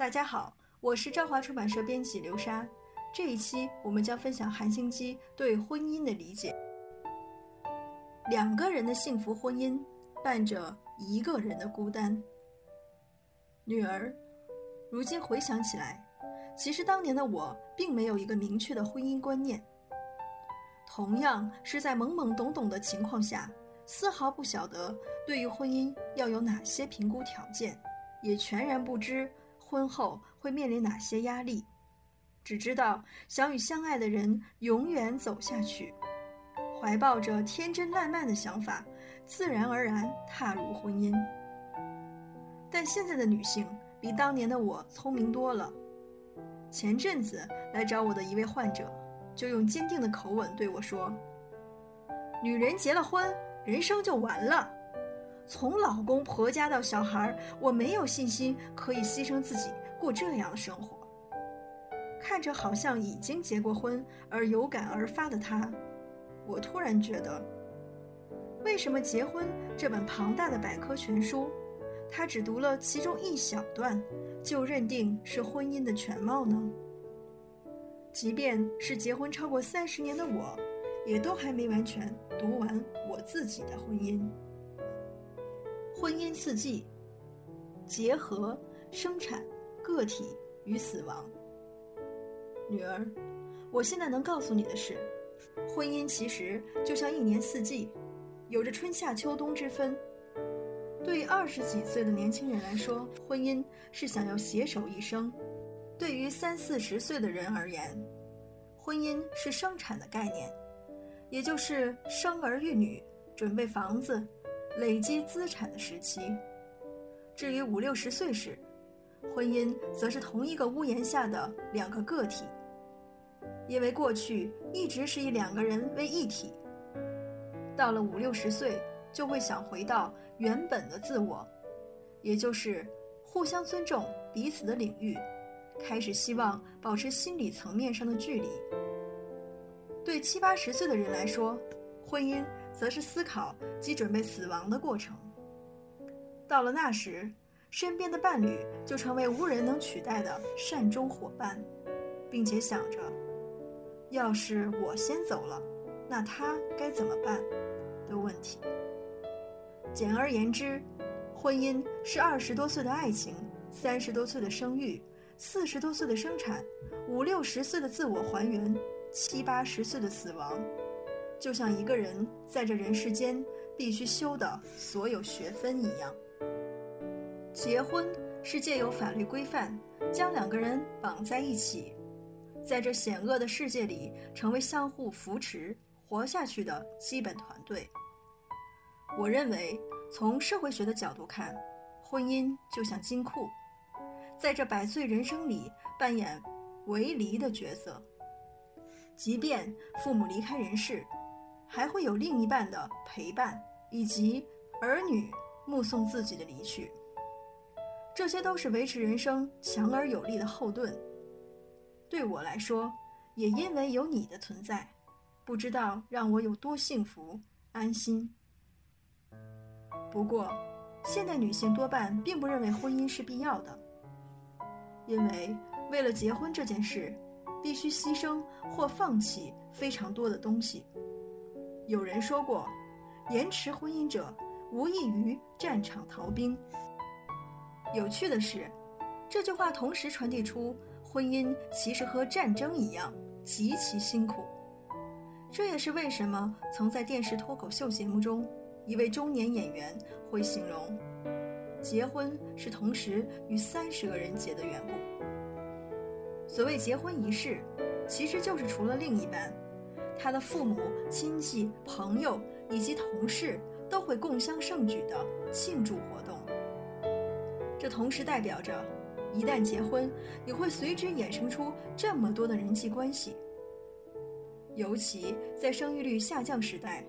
大家好，我是朝华出版社编辑刘莎。这一期我们将分享韩星基对婚姻的理解。两个人的幸福婚姻，伴着一个人的孤单。女儿，如今回想起来，其实当年的我并没有一个明确的婚姻观念。同样是在懵懵懂懂的情况下，丝毫不晓得对于婚姻要有哪些评估条件，也全然不知婚后会面临哪些压力。只知道想与相爱的人永远走下去，怀抱着天真烂漫的想法，自然而然踏入婚姻。但现在的女性比当年的我聪明多了。前阵子来找我的一位患者，就用坚定的口吻对我说：“女人结了婚，人生就完了。从老公婆家到小孩，我没有信心可以牺牲自己过这样的生活。”看着好像已经结过婚而有感而发的他，我突然觉得，为什么结婚这本庞大的百科全书，他只读了其中一小段，就认定是婚姻的全貌呢？即便是结婚超过三十年的我，也都还没完全读完我自己的婚姻。婚姻四季：结合、生产、个体与死亡。女儿，我现在能告诉你的是，婚姻其实就像一年四季，有着春夏秋冬之分。对于二十几岁的年轻人来说，婚姻是想要携手一生；对于三四十岁的人而言，婚姻是生产的概念，也就是生儿育女、准备房子、累积资产的时期。至于五六十岁时，婚姻则是同一个屋檐下的两个个体。因为过去一直是以两个人为一体，到了五六十岁就会想回到原本的自我，也就是互相尊重彼此的领域，开始希望保持心理层面上的距离。对七八十岁的人来说，婚姻则是思考及准备死亡的过程。到了那时，身边的伴侣就成为无人能取代的善终伙伴，并且想着。要是我先走了，那他该怎么办？的问题。简而言之，婚姻是二十多岁的爱情，三十多岁的生育，四十多岁的生产，五六十岁的自我还原，七八十岁的死亡，就像一个人在这人世间必须修的所有学分一样。结婚是借由法律规范将两个人绑在一起。在这险恶的世界里，成为相互扶持、活下去的基本团队。我认为，从社会学的角度看，婚姻就像金库，在这百岁人生里扮演为离的角色。即便父母离开人世，还会有另一半的陪伴，以及儿女目送自己的离去。这些都是维持人生强而有力的后盾。对我来说，也因为有你的存在，不知道让我有多幸福安心。不过，现代女性多半并不认为婚姻是必要的，因为为了结婚这件事，必须牺牲或放弃非常多的东西。有人说过：“延迟婚姻者，无异于战场逃兵。”有趣的是，这句话同时传递出。婚姻其实和战争一样极其辛苦，这也是为什么曾在电视脱口秀节目中，一位中年演员会形容，结婚是同时与三十个人结的缘故。所谓结婚仪式，其实就是除了另一半，他的父母亲戚朋友以及同事都会共襄盛举的庆祝活动。这同时代表着。一旦结婚，你会随之衍生出这么多的人际关系。尤其在生育率下降时代，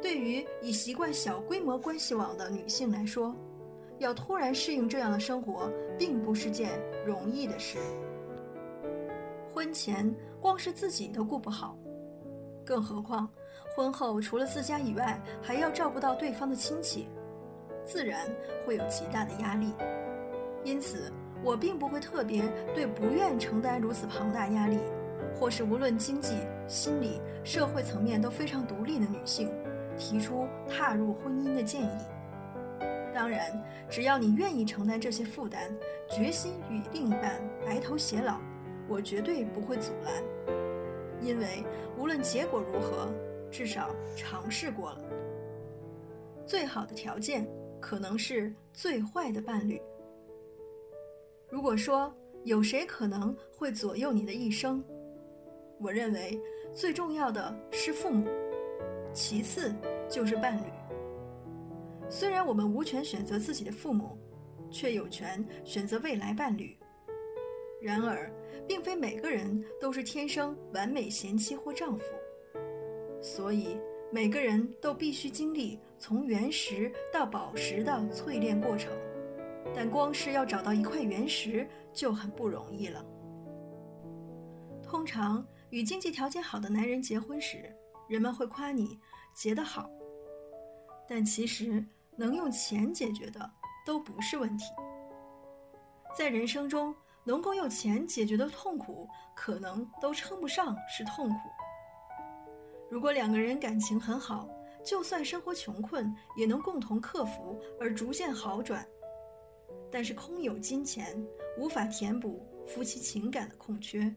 对于已习惯小规模关系网的女性来说，要突然适应这样的生活，并不是件容易的事。婚前光是自己都顾不好，更何况婚后除了自家以外，还要照顾到对方的亲戚，自然会有极大的压力。因此。我并不会特别对不愿承担如此庞大压力，或是无论经济、心理、社会层面都非常独立的女性，提出踏入婚姻的建议。当然，只要你愿意承担这些负担，决心与另一半白头偕老，我绝对不会阻拦，因为无论结果如何，至少尝试过了。最好的条件可能是最坏的伴侣。如果说有谁可能会左右你的一生，我认为最重要的是父母，其次就是伴侣。虽然我们无权选择自己的父母，却有权选择未来伴侣。然而，并非每个人都是天生完美贤妻或丈夫，所以每个人都必须经历从原石到宝石的淬炼过程。但光是要找到一块原石就很不容易了。通常与经济条件好的男人结婚时，人们会夸你结得好，但其实。能用钱解决的都不是问题。在人生中，能够用钱解决的痛苦，可能都称不上是痛苦。如果两个人感情很好，就算生活穷困，也能共同克服而逐渐好转。但是空有金钱，无法填补夫妻情感的空缺。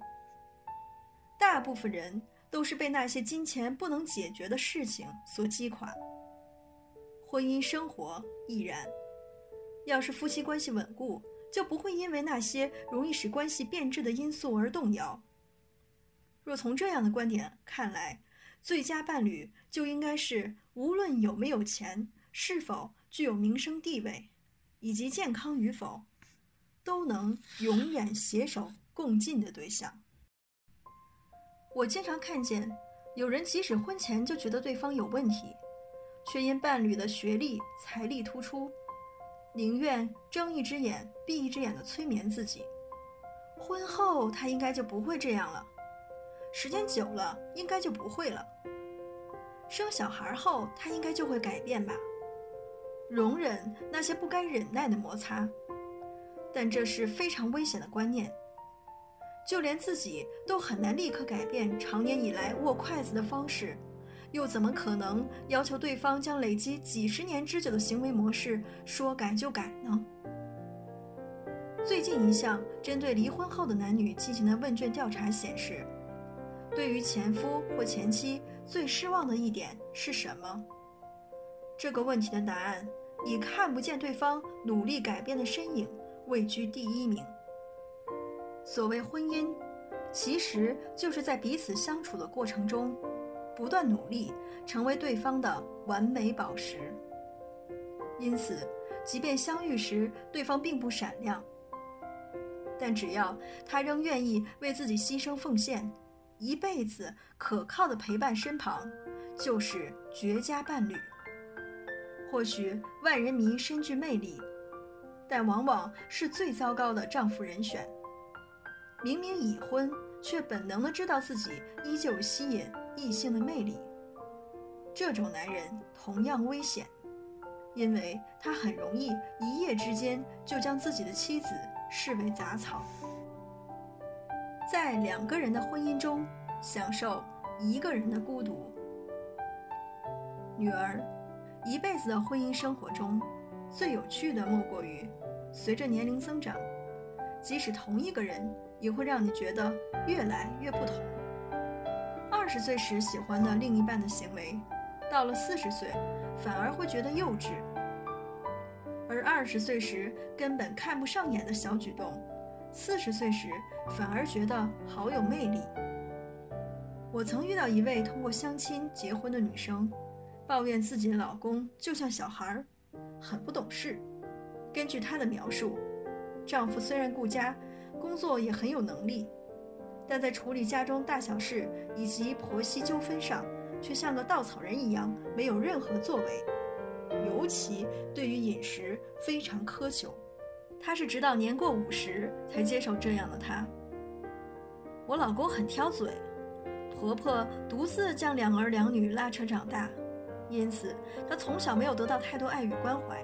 大部分人都是被那些金钱不能解决的事情所击垮。婚姻生活亦然，要是夫妻关系稳固，就不会因为那些容易使关系变质的因素而动摇。若从这样的观点看来，最佳伴侣就应该是无论有没有钱、是否具有名声地位，以及健康与否，都能永远携手共进的对象。我经常看见有人即使婚前就觉得对方有问题。却因伴侣的学历、财力突出，宁愿睁一只眼闭一只眼的催眠自己。婚后他应该就不会这样了，时间久了应该就不会了。生小孩后他应该就会改变吧，容忍那些不该忍耐的摩擦。但这是非常危险的观念，就连自己都很难立刻改变长年以来握筷子的方式。又怎么可能要求对方将累积几十年之久的行为模式说改就改呢？最近一项针对离婚后的男女进行的问卷调查显示，对于前夫或前妻最失望的一点是什么？这个问题的答案以看不见对方努力改变的身影位居第一名。所谓婚姻，其实就是在彼此相处的过程中。不断努力，成为对方的完美宝石。因此，即便相遇时对方并不闪亮，但只要他仍愿意为自己牺牲奉献，一辈子可靠的陪伴身旁，就是绝佳伴侣。或许万人迷深具魅力，但往往是最糟糕的丈夫人选。明明已婚，却本能的知道自己依旧吸引。异性的魅力，这种男人同样危险，因为他很容易一夜之间就将自己的妻子视为杂草。在两个人的婚姻中，享受一个人的孤独。女儿，一辈子的婚姻生活中，最有趣的莫过于，随着年龄增长，即使同一个人，也会让你觉得越来越不同。二十岁时喜欢的另一半的行为，到了四十岁，反而会觉得幼稚；而二十岁时根本看不上眼的小举动，四十岁时反而觉得好有魅力。我曾遇到一位通过相亲结婚的女生，抱怨自己的老公就像小孩，很不懂事。根据她的描述，丈夫虽然顾家，工作也很有能力。但在处理家中大小事以及婆媳纠纷上，却像个稻草人一样，没有任何作为。尤其对于饮食非常苛求，她是直到年过五十才接受这样的她。我老公很挑嘴，婆婆独自将两儿两女拉扯长大，因此他从小没有得到太多爱与关怀。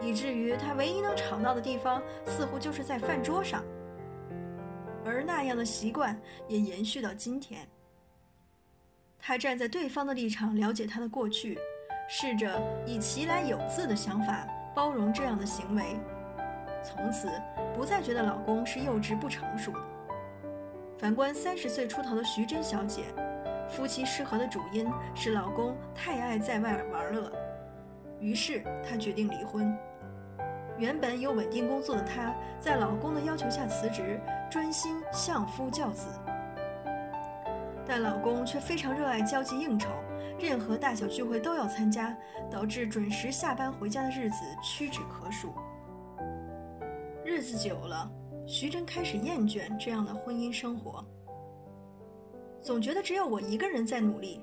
以至于他唯一能吵闹的地方似乎就是在饭桌上。而那样的习惯也延续到今天。他站在对方的立场，了解他的过去，试着以其来有自的想法包容这样的行为，从此不再觉得老公是幼稚不成熟的。反观三十岁出头的徐珍小姐，夫妻失和的主因是老公太爱在外玩乐，于是她决定离婚。原本有稳定工作的她，在老公的要求下辞职，专心相夫教子。但老公却非常热爱交际应酬，任何大小聚会都要参加，导致准时下班回家的日子屈指可数。日子久了，徐峥开始厌倦这样的婚姻生活，总觉得只有我一个人在努力。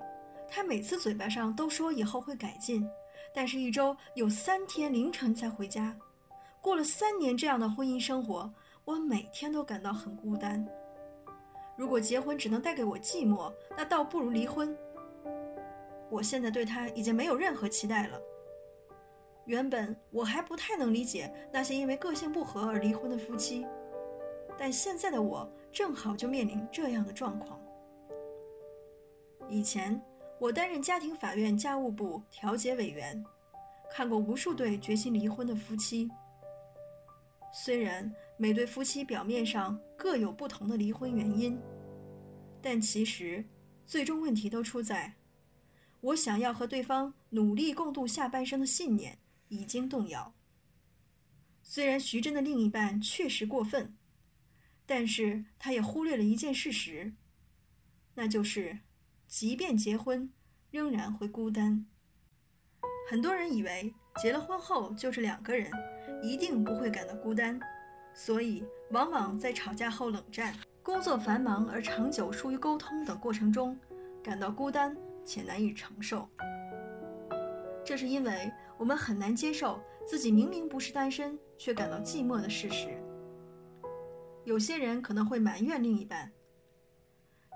他每次嘴巴上都说以后会改进，但是一周有三天凌晨才回家。过了三年这样的婚姻生活，我每天都感到很孤单。如果结婚只能带给我寂寞，那倒不如离婚。我现在对他已经没有任何期待了。原本我还不太能理解那些因为个性不合而离婚的夫妻，但现在的我正好就面临这样的状况。以前我担任家庭法院家务部调解委员，看过无数对决心离婚的夫妻。虽然每对夫妻表面上各有不同的离婚原因，但其实最终问题都出在我想要和对方努力共度下半生的信念已经动摇。虽然徐真的另一半确实过分，但是他也忽略了一件事实，那就是即便结婚，仍然会孤单。很多人以为结了婚后就是两个人。一定不会感到孤单，所以往往在吵架后冷战、工作繁忙而长久疏于沟通等过程中，感到孤单且难以承受。这是因为我们很难接受自己明明不是单身却感到寂寞的事实。有些人可能会埋怨另一半，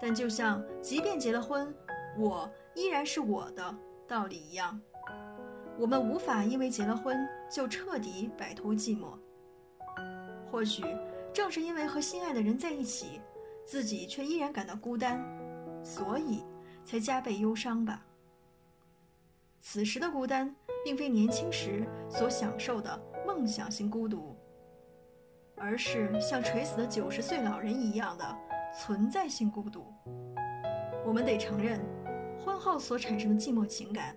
但就像即便结了婚，我依然是我的道理一样。我们无法因为结了婚就彻底摆脱寂寞。或许正是因为和心爱的人在一起，自己却依然感到孤单，所以才加倍忧伤吧。此时的孤单，并非年轻时所享受的梦想性孤独，而是像垂死的九十岁老人一样的存在性孤独。我们得承认，婚后所产生的寂寞情感。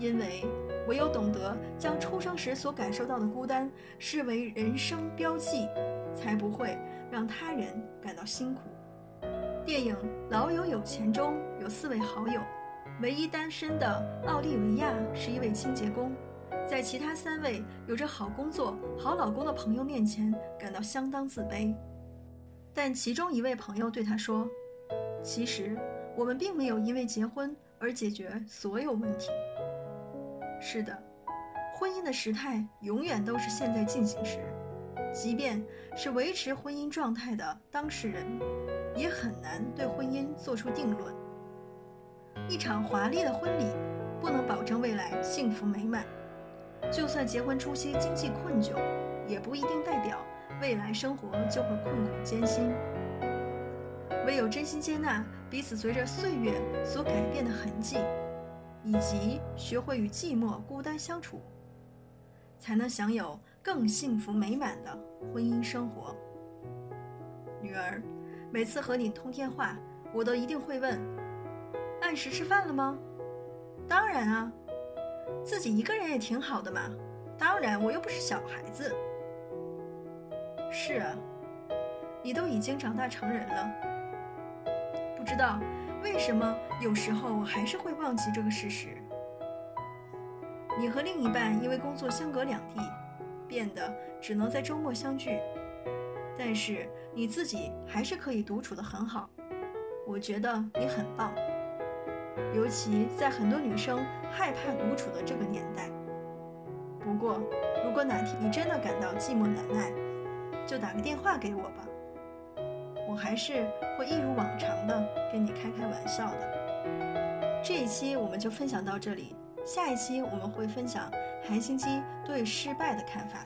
因为唯有懂得将出生时所感受到的孤单视为人生标记，才不会让他人感到辛苦。电影《老友有钱》中有四位好友，唯一单身的奥利维亚是一位清洁工，在其他三位有着好工作、好老公的朋友面前感到相当自卑。但其中一位朋友对他说：“其实我们并没有因为结婚而解决所有问题。”是的，婚姻的时态永远都是现在进行时，即便是维持婚姻状态的当事人，也很难对婚姻做出定论。一场华丽的婚礼不能保证未来幸福美满，就算结婚初期经济困窘，也不一定代表未来生活就会困苦艰辛。唯有真心接纳彼此随着岁月所改变的痕迹。以及学会与寂寞、孤单相处，才能享有更幸福美满的婚姻生活。女儿，每次和你通电话，我都一定会问：按时吃饭了吗？当然啊，自己一个人也挺好的嘛。当然，我又不是小孩子。是啊，你都已经长大成人了，不知道。为什么有时候还是会忘记这个事实？你和另一半因为工作相隔两地，变得只能在周末相聚，但是你自己还是可以独处的很好。我觉得你很棒，尤其在很多女生害怕独处的这个年代。不过，如果哪天你真的感到寂寞难耐，就打个电话给我吧。我还是会一如往常的跟你开开玩笑的。这一期我们就分享到这里，下一期我们会分享韩星基对失败的看法。